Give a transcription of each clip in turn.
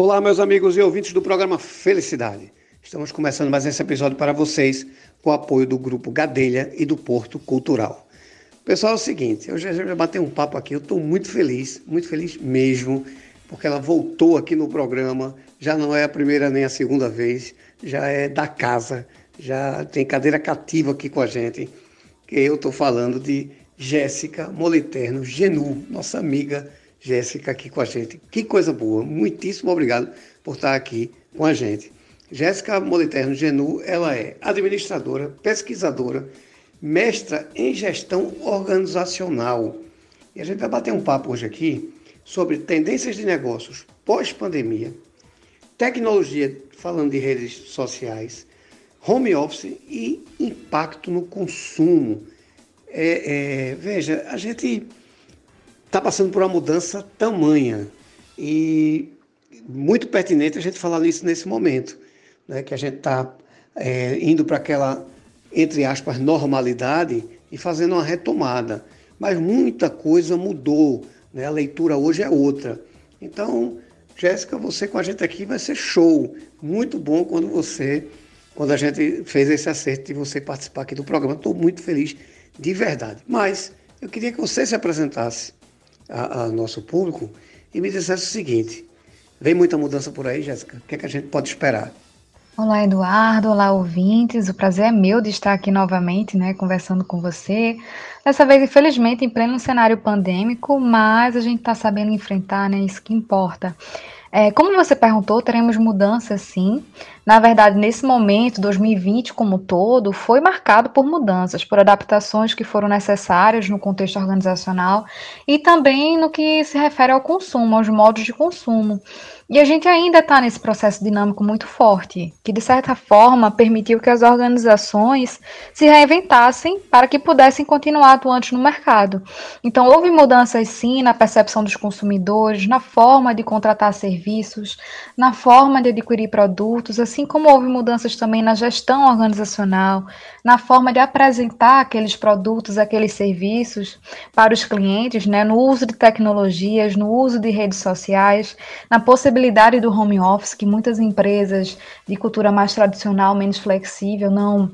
Olá, meus amigos e ouvintes do programa Felicidade. Estamos começando mais esse episódio para vocês com o apoio do Grupo Gadelha e do Porto Cultural. Pessoal, é o seguinte, eu já, já bati um papo aqui, eu estou muito feliz, muito feliz mesmo, porque ela voltou aqui no programa, já não é a primeira nem a segunda vez, já é da casa, já tem cadeira cativa aqui com a gente, que eu estou falando de Jéssica Moliterno Genu, nossa amiga Jéssica aqui com a gente. Que coisa boa, muitíssimo obrigado por estar aqui com a gente. Jéssica Moliterno Genu, ela é administradora, pesquisadora, mestra em gestão organizacional. E a gente vai bater um papo hoje aqui sobre tendências de negócios pós-pandemia, tecnologia, falando de redes sociais, home office e impacto no consumo. É, é, veja, a gente está passando por uma mudança tamanha e muito pertinente a gente falar nisso nesse momento, né, que a gente está é, indo para aquela, entre aspas, normalidade e fazendo uma retomada. Mas muita coisa mudou, né, a leitura hoje é outra. Então, Jéssica, você com a gente aqui vai ser show. Muito bom quando você, quando a gente fez esse acerto de você participar aqui do programa. Estou muito feliz, de verdade. Mas eu queria que você se apresentasse ao nosso público e me dissesse o seguinte: vem muita mudança por aí, Jéssica? O que, é que a gente pode esperar? Olá, Eduardo. Olá, ouvintes. O prazer é meu de estar aqui novamente, né, conversando com você. Dessa vez, infelizmente, em pleno cenário pandêmico, mas a gente está sabendo enfrentar, né, isso que importa. É, como você perguntou, teremos mudanças sim. Na verdade, nesse momento, 2020 como todo, foi marcado por mudanças, por adaptações que foram necessárias no contexto organizacional e também no que se refere ao consumo, aos modos de consumo. E a gente ainda está nesse processo dinâmico muito forte, que de certa forma permitiu que as organizações se reinventassem para que pudessem continuar atuantes no mercado. Então, houve mudanças sim na percepção dos consumidores, na forma de contratar serviços, na forma de adquirir produtos, assim como houve mudanças também na gestão organizacional, na forma de apresentar aqueles produtos, aqueles serviços para os clientes, né, no uso de tecnologias, no uso de redes sociais, na possibilidade do home office, que muitas empresas de cultura mais tradicional, menos flexível, não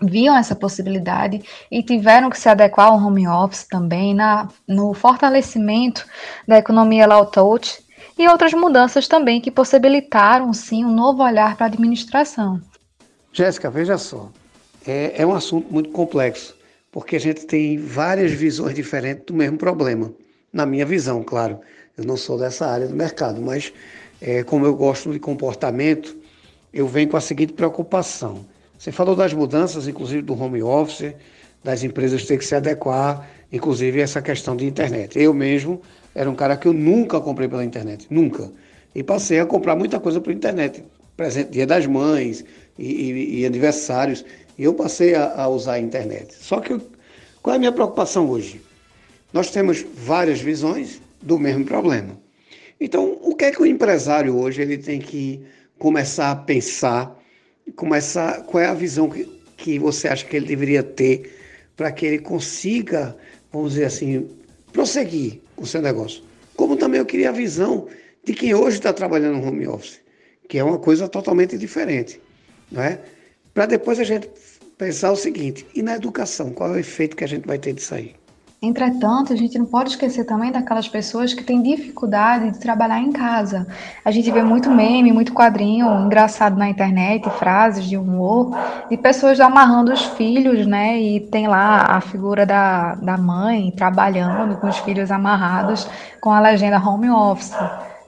viam essa possibilidade e tiveram que se adequar ao home office também, na, no fortalecimento da economia low touch e outras mudanças também que possibilitaram, sim, um novo olhar para a administração. Jéssica, veja só, é, é um assunto muito complexo, porque a gente tem várias visões diferentes do mesmo problema, na minha visão, claro. Eu não sou dessa área do mercado, mas é, como eu gosto de comportamento, eu venho com a seguinte preocupação. Você falou das mudanças, inclusive do home office, das empresas ter que se adequar, inclusive essa questão de internet. Eu mesmo era um cara que eu nunca comprei pela internet, nunca. E passei a comprar muita coisa pela internet, presente dia das mães e, e, e aniversários, eu passei a, a, usar a internet. Só que eu, qual é a minha preocupação hoje? Nós temos várias visões do mesmo problema. Então, o que é que o empresário hoje ele tem que começar a pensar, começar, qual é a visão que, que você acha que ele deveria ter para que ele consiga, vamos dizer assim, prosseguir com o seu negócio? Como também eu queria a visão de quem hoje está trabalhando no home office, que é uma coisa totalmente diferente, não é? Para depois a gente pensar o seguinte, e na educação, qual é o efeito que a gente vai ter disso aí? Entretanto, a gente não pode esquecer também daquelas pessoas que têm dificuldade de trabalhar em casa. A gente vê muito meme, muito quadrinho engraçado na internet, frases de humor, de pessoas amarrando os filhos, né? E tem lá a figura da, da mãe trabalhando com os filhos amarrados com a legenda home office.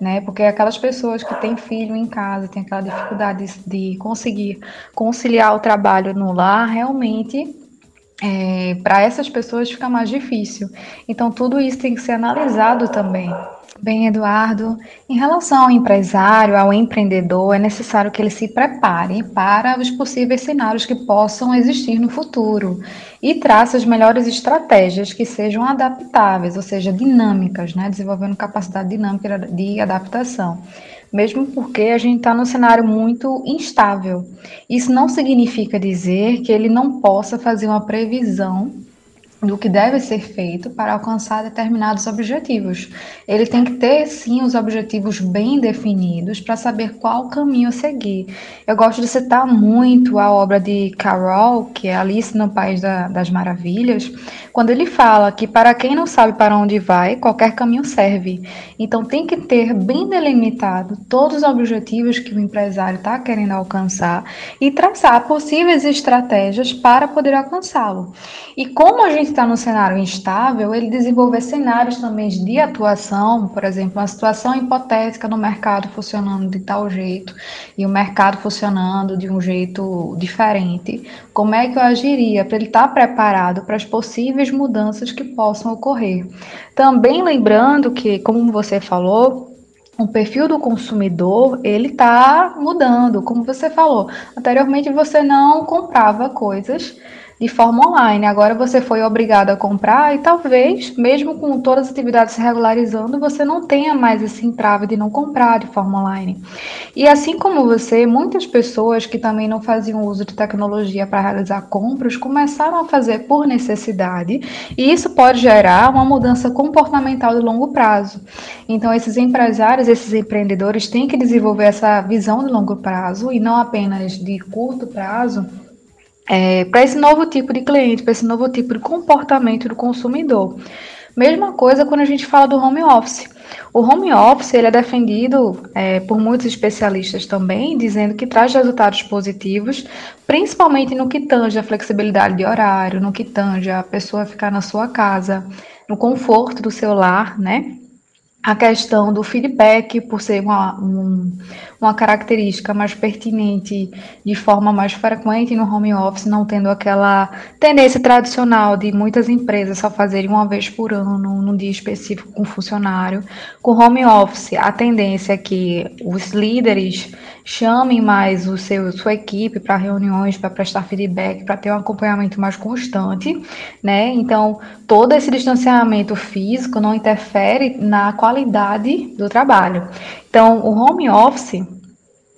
Né, porque aquelas pessoas que têm filho em casa, têm aquela dificuldade de conseguir conciliar o trabalho no lar, realmente é, para essas pessoas fica mais difícil. Então, tudo isso tem que ser analisado também. Bem, Eduardo, em relação ao empresário, ao empreendedor, é necessário que ele se prepare para os possíveis cenários que possam existir no futuro e trace as melhores estratégias que sejam adaptáveis, ou seja, dinâmicas, né? desenvolvendo capacidade dinâmica de adaptação mesmo porque a gente está num cenário muito instável. Isso não significa dizer que ele não possa fazer uma previsão do que deve ser feito para alcançar determinados objetivos. Ele tem que ter, sim, os objetivos bem definidos para saber qual caminho seguir. Eu gosto de citar muito a obra de Carol, que é Alice no País da, das Maravilhas, quando ele fala que para quem não sabe para onde vai, qualquer caminho serve. Então tem que ter bem delimitado todos os objetivos que o empresário está querendo alcançar e traçar possíveis estratégias para poder alcançá-lo. E como a gente está num cenário instável, ele desenvolver cenários também de atuação, por exemplo, uma situação hipotética no mercado funcionando de tal jeito e o mercado funcionando de um jeito diferente, como é que eu agiria para ele estar preparado para as possíveis mudanças que possam ocorrer. Também lembrando que, como você falou, o perfil do consumidor ele está mudando, como você falou. Anteriormente você não comprava coisas de forma online. Agora você foi obrigado a comprar e talvez, mesmo com todas as atividades se regularizando, você não tenha mais esse entrave de não comprar de forma online. E assim como você, muitas pessoas que também não faziam uso de tecnologia para realizar compras começaram a fazer por necessidade, e isso pode gerar uma mudança comportamental de longo prazo. Então, esses empresários, esses empreendedores têm que desenvolver essa visão de longo prazo e não apenas de curto prazo é, para esse novo tipo de cliente, para esse novo tipo de comportamento do consumidor. Mesma coisa quando a gente fala do home office. O home office ele é defendido é, por muitos especialistas também, dizendo que traz resultados positivos, principalmente no que tange a flexibilidade de horário, no que tange a pessoa ficar na sua casa, no conforto do seu lar, né? A questão do feedback, por ser uma, um, uma característica mais pertinente de forma mais frequente no home office, não tendo aquela tendência tradicional de muitas empresas só fazerem uma vez por ano, num dia específico com funcionário. Com home office, a tendência é que os líderes chamem mais o seu, sua equipe para reuniões, para prestar feedback, para ter um acompanhamento mais constante, né? Então, todo esse distanciamento físico não interfere na qualidade do trabalho. Então, o home office,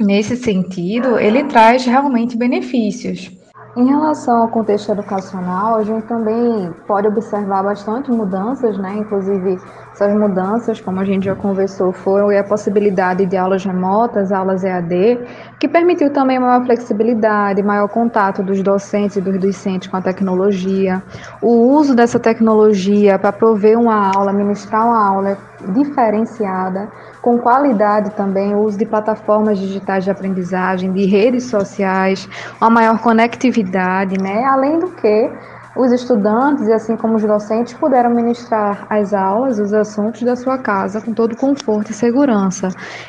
nesse sentido, ele traz realmente benefícios. Em relação ao contexto educacional, a gente também pode observar bastante mudanças, né? Inclusive, essas mudanças, como a gente já conversou, foram a possibilidade de aulas remotas, aulas EAD, que permitiu também maior flexibilidade, maior contato dos docentes e dos discentes com a tecnologia, o uso dessa tecnologia para prover uma aula, ministrar uma aula diferenciada, com qualidade também, o uso de plataformas digitais de aprendizagem, de redes sociais, uma maior conectividade, né? Além do que os estudantes assim como os docentes puderam ministrar as aulas, os assuntos da sua casa com todo conforto e segurança.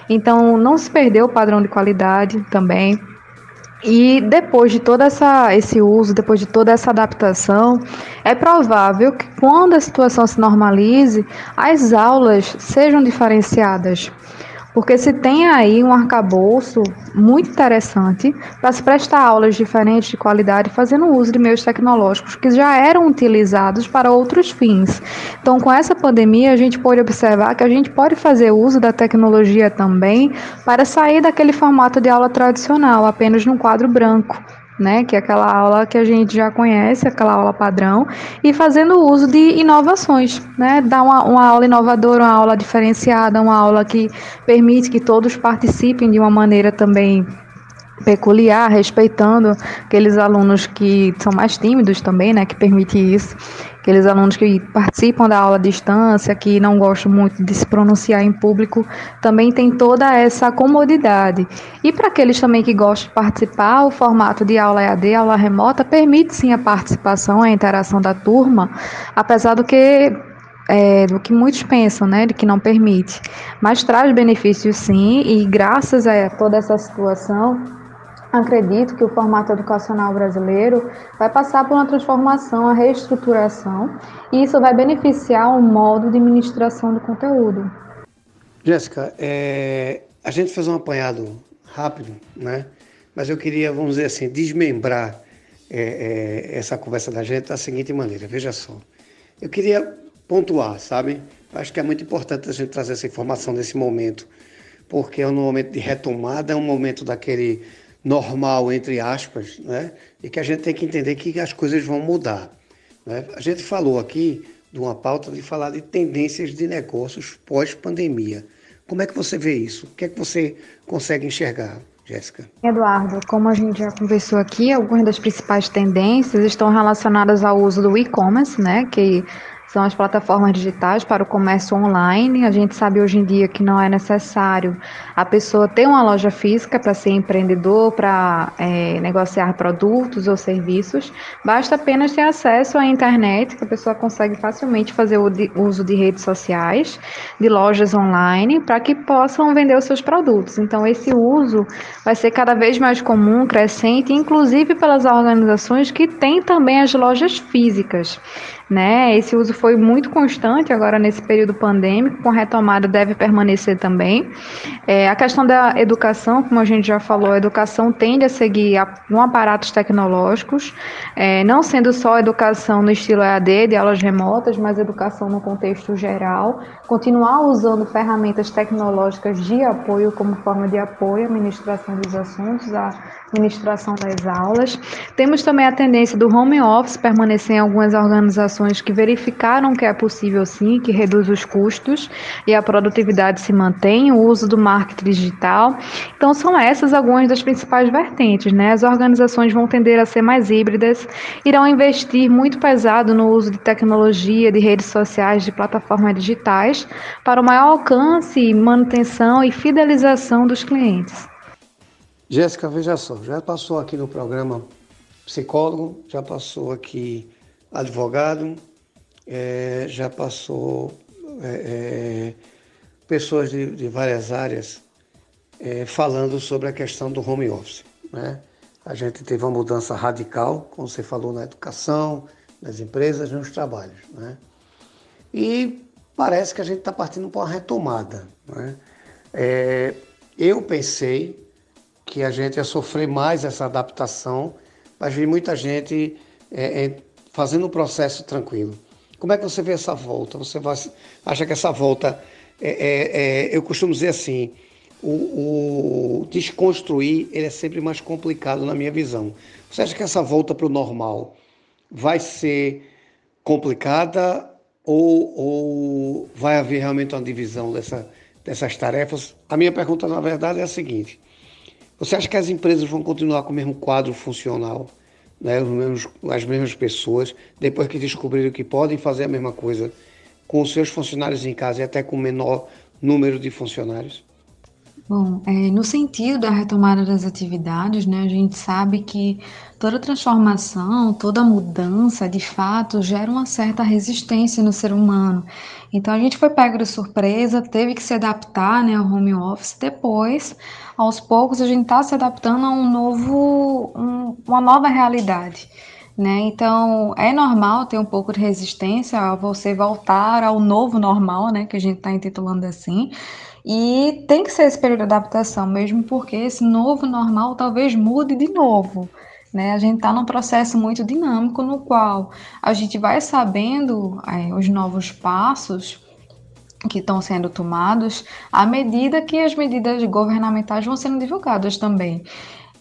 Então, não se perdeu o padrão de qualidade também. E depois de todo essa, esse uso, depois de toda essa adaptação, é provável que quando a situação se normalize, as aulas sejam diferenciadas. Porque se tem aí um arcabouço muito interessante para se prestar aulas diferentes de qualidade, fazendo uso de meios tecnológicos que já eram utilizados para outros fins. Então, com essa pandemia, a gente pode observar que a gente pode fazer uso da tecnologia também para sair daquele formato de aula tradicional, apenas num quadro branco né, que é aquela aula que a gente já conhece, aquela aula padrão, e fazendo uso de inovações, né, dar uma, uma aula inovadora, uma aula diferenciada, uma aula que permite que todos participem de uma maneira também peculiar, respeitando aqueles alunos que são mais tímidos também, né, que permite isso aqueles alunos que participam da aula à distância, que não gostam muito de se pronunciar em público, também tem toda essa comodidade. E para aqueles também que gostam de participar, o formato de aula EAD, aula remota, permite sim a participação, a interação da turma, apesar do que é, do que muitos pensam, né, de que não permite, mas traz benefícios sim, e graças a toda essa situação, acredito que o formato educacional brasileiro vai passar por uma transformação, uma reestruturação, e isso vai beneficiar o modo de ministração do conteúdo. Jéssica, é, a gente fez um apanhado rápido, né? Mas eu queria, vamos dizer assim, desmembrar é, é, essa conversa da gente da seguinte maneira. Veja só, eu queria pontuar, sabe? Acho que é muito importante a gente trazer essa informação nesse momento, porque é um momento de retomada, é um momento daquele normal, entre aspas, né? e que a gente tem que entender que as coisas vão mudar. Né? A gente falou aqui de uma pauta de falar de tendências de negócios pós-pandemia. Como é que você vê isso? O que é que você consegue enxergar? Jéssica. Eduardo, como a gente já conversou aqui, algumas das principais tendências estão relacionadas ao uso do e-commerce, né, que são as plataformas digitais para o comércio online. A gente sabe hoje em dia que não é necessário a pessoa ter uma loja física para ser empreendedor, para é, negociar produtos ou serviços. Basta apenas ter acesso à internet, que a pessoa consegue facilmente fazer o de, uso de redes sociais, de lojas online, para que possam vender os seus produtos. Então, esse uso vai ser cada vez mais comum, crescente, inclusive pelas organizações que têm também as lojas físicas né? Esse uso foi muito constante agora nesse período pandêmico, com retomada deve permanecer também. É, a questão da educação, como a gente já falou, a educação tende a seguir um aparatos tecnológicos, é, não sendo só educação no estilo EAD, de aulas remotas, mas educação no contexto geral, continuar usando ferramentas tecnológicas de apoio como forma de apoio à administração dos assuntos, à administração das aulas. Temos também a tendência do home office permanecer em algumas organizações que verificaram que é possível sim, que reduz os custos e a produtividade se mantém, o uso do marketing digital. Então são essas algumas das principais vertentes, né? As organizações vão tender a ser mais híbridas, irão investir muito pesado no uso de tecnologia, de redes sociais, de plataformas digitais para o maior alcance, manutenção e fidelização dos clientes. Jéssica, veja só, já passou aqui no programa psicólogo, já passou aqui advogado, é, já passou é, é, pessoas de, de, várias áreas é, falando sobre a questão do home office. Né? A gente teve uma mudança radical, como você falou, na educação, nas empresas, nos trabalhos. Né? E parece que a gente está partindo para uma retomada. Né? É, eu pensei que a gente ia sofrer mais essa adaptação, mas vi muita gente é, é, fazendo o processo tranquilo. Como é que você vê essa volta? Você vai, acha que essa volta, é, é, é eu costumo dizer assim, o, o, desconstruir ele é sempre mais complicado na minha visão. Você acha que essa volta para o normal vai ser complicada ou, ou vai haver realmente uma divisão dessa, dessas tarefas? A minha pergunta, na verdade, é a seguinte: você acha que as empresas vão continuar com o mesmo quadro funcional, né, os mesmos, as mesmas pessoas, depois que descobriram que podem fazer a mesma coisa com os seus funcionários em casa e até com menor número de funcionários? Bom, é, no sentido da retomada das atividades, né, a gente sabe que toda transformação, toda mudança, de fato, gera uma certa resistência no ser humano. Então a gente foi pego de surpresa, teve que se adaptar né, ao home office. Depois, aos poucos, a gente está se adaptando a um novo, um, uma nova realidade. Né? Então, é normal ter um pouco de resistência a você voltar ao novo normal, né? Que a gente está intitulando assim. E tem que ser esse período de adaptação, mesmo porque esse novo normal talvez mude de novo. Né? A gente está num processo muito dinâmico no qual a gente vai sabendo é, os novos passos que estão sendo tomados à medida que as medidas governamentais vão sendo divulgadas também.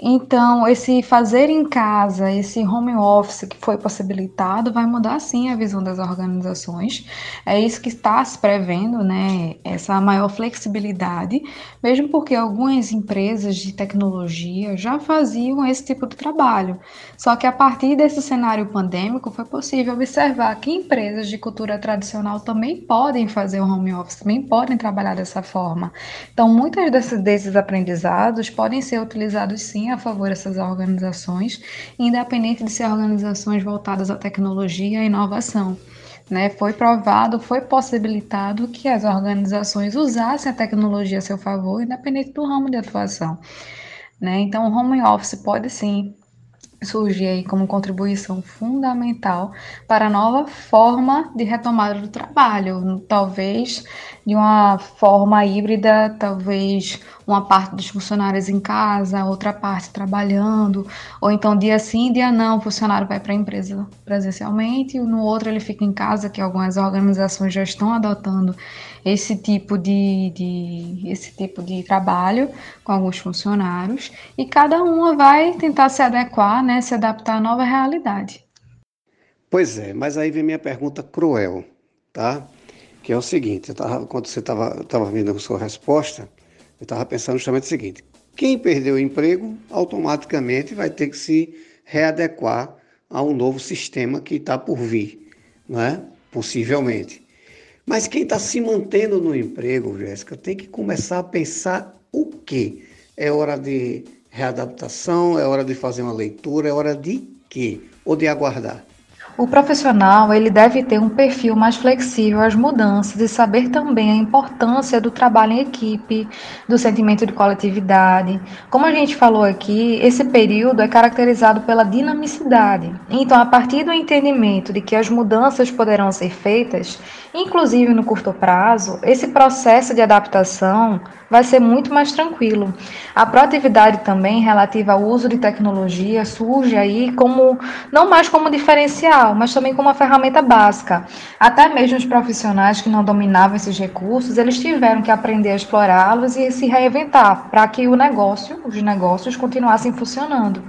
Então, esse fazer em casa, esse home office que foi possibilitado, vai mudar sim a visão das organizações. É isso que está se prevendo, né? Essa maior flexibilidade, mesmo porque algumas empresas de tecnologia já faziam esse tipo de trabalho. Só que a partir desse cenário pandêmico foi possível observar que empresas de cultura tradicional também podem fazer o home office, também podem trabalhar dessa forma. Então, muitos desses, aprendizados podem ser utilizados sim a favor dessas organizações, independente de ser organizações voltadas à tecnologia e inovação. Né, foi provado, foi possibilitado que as organizações usassem a tecnologia a seu favor, independente do ramo de atuação. Né? Então, o home office pode sim surgir aí como contribuição fundamental para a nova forma de retomada do trabalho, talvez de uma forma híbrida, talvez uma parte dos funcionários em casa, outra parte trabalhando, ou então dia sim, dia não, o funcionário vai para a empresa presencialmente, e no outro ele fica em casa, que algumas organizações já estão adotando esse tipo de, de, esse tipo de trabalho com alguns funcionários e cada uma vai tentar se adequar, né, se adaptar à nova realidade. Pois é, mas aí vem minha pergunta cruel, tá? Que é o seguinte, tava, quando você estava tava vendo a sua resposta, eu estava pensando justamente o seguinte, quem perdeu o emprego automaticamente vai ter que se readequar a um novo sistema que está por vir, não é? Possivelmente. Mas quem está se mantendo no emprego, Jéssica, tem que começar a pensar o quê? É hora de readaptação, é hora de fazer uma leitura, é hora de quê? Ou de aguardar? O profissional ele deve ter um perfil mais flexível às mudanças e saber também a importância do trabalho em equipe, do sentimento de coletividade. Como a gente falou aqui, esse período é caracterizado pela dinamicidade. Então, a partir do entendimento de que as mudanças poderão ser feitas, inclusive no curto prazo, esse processo de adaptação vai ser muito mais tranquilo. A proatividade também relativa ao uso de tecnologia surge aí como não mais como diferencial, mas também como uma ferramenta básica. Até mesmo os profissionais que não dominavam esses recursos, eles tiveram que aprender a explorá-los e se reinventar para que o negócio, os negócios continuassem funcionando.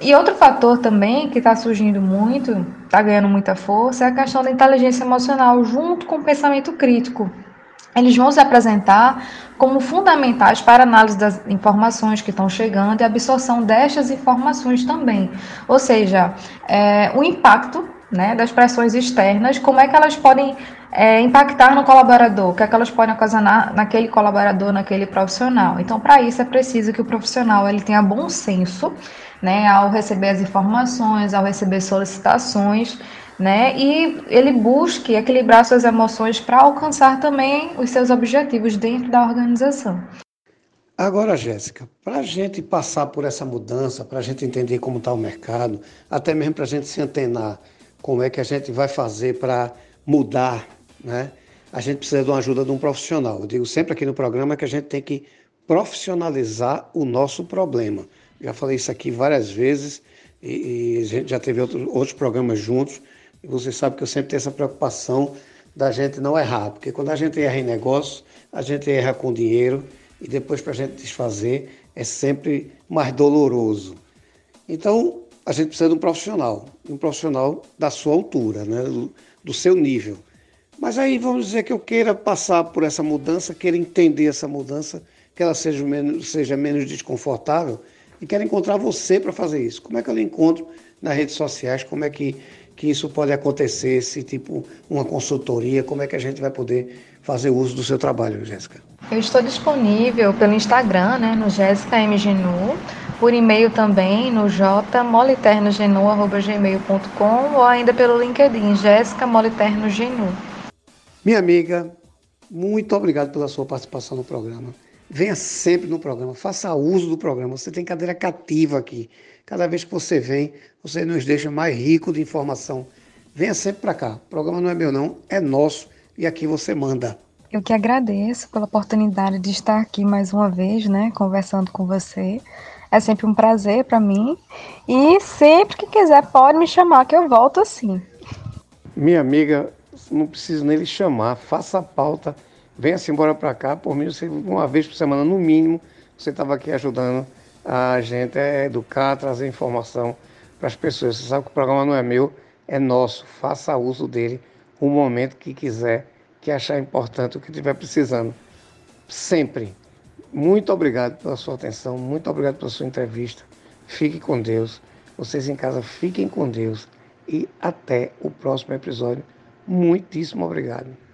E outro fator também que está surgindo muito, está ganhando muita força, é a questão da inteligência emocional junto com o pensamento crítico eles vão se apresentar como fundamentais para análise das informações que estão chegando e absorção destas informações também. Ou seja, é, o impacto né, das pressões externas, como é que elas podem é, impactar no colaborador, o que é que elas podem ocasionar naquele colaborador, naquele profissional. Então, para isso é preciso que o profissional ele tenha bom senso, né, ao receber as informações, ao receber solicitações né? E ele busque equilibrar suas emoções para alcançar também os seus objetivos dentro da organização. Agora, Jéssica, para a gente passar por essa mudança, para a gente entender como está o mercado, até mesmo para a gente se antenar como é que a gente vai fazer para mudar, né? A gente precisa de uma ajuda de um profissional. Eu digo sempre aqui no programa que a gente tem que profissionalizar o nosso problema. Já falei isso aqui várias vezes e, e a gente já teve outro, outros programas juntos e você sabe que eu sempre tenho essa preocupação da gente não errar, porque quando a gente erra em negócio, a gente erra com dinheiro e depois para a gente desfazer é sempre mais doloroso. Então, a gente precisa de um profissional, um profissional da sua altura, né? do, seu nível. Mas aí vamos dizer que eu queira passar por essa mudança, queira entender essa mudança, que ela seja menos, seja menos desconfortável e quero encontrar você para fazer isso. Como é que eu lhe encontro nas redes sociais? Como é que que isso pode acontecer, se tipo uma consultoria, como é que a gente vai poder fazer uso do seu trabalho, Jéssica? Eu estou disponível pelo Instagram, né, no Jéssica MGNU, por e-mail também no jmoliternogenu.gmail.com ou ainda pelo LinkedIn, Jéssica Moliternogenu. Minha amiga, muito obrigado pela sua participação no programa. Venha sempre no programa, faça uso do programa. Você tem cadeira cativa aqui. Cada vez que você vem, você nos deixa mais rico de informação. Venha sempre para cá. O programa não é meu, não, é nosso e aqui você manda. Eu que agradeço pela oportunidade de estar aqui mais uma vez, né, conversando com você. É sempre um prazer para mim. E sempre que quiser, pode me chamar, que eu volto assim. Minha amiga, não preciso nem lhe chamar. Faça a pauta. Venha-se embora para cá. Por mim, uma vez por semana, no mínimo, você estava aqui ajudando a gente é educar, trazer informação para as pessoas. Você sabe que o programa não é meu, é nosso. Faça uso dele o momento que quiser, que achar importante, o que estiver precisando. Sempre. Muito obrigado pela sua atenção, muito obrigado pela sua entrevista. Fique com Deus. Vocês em casa fiquem com Deus. E até o próximo episódio. Muitíssimo obrigado.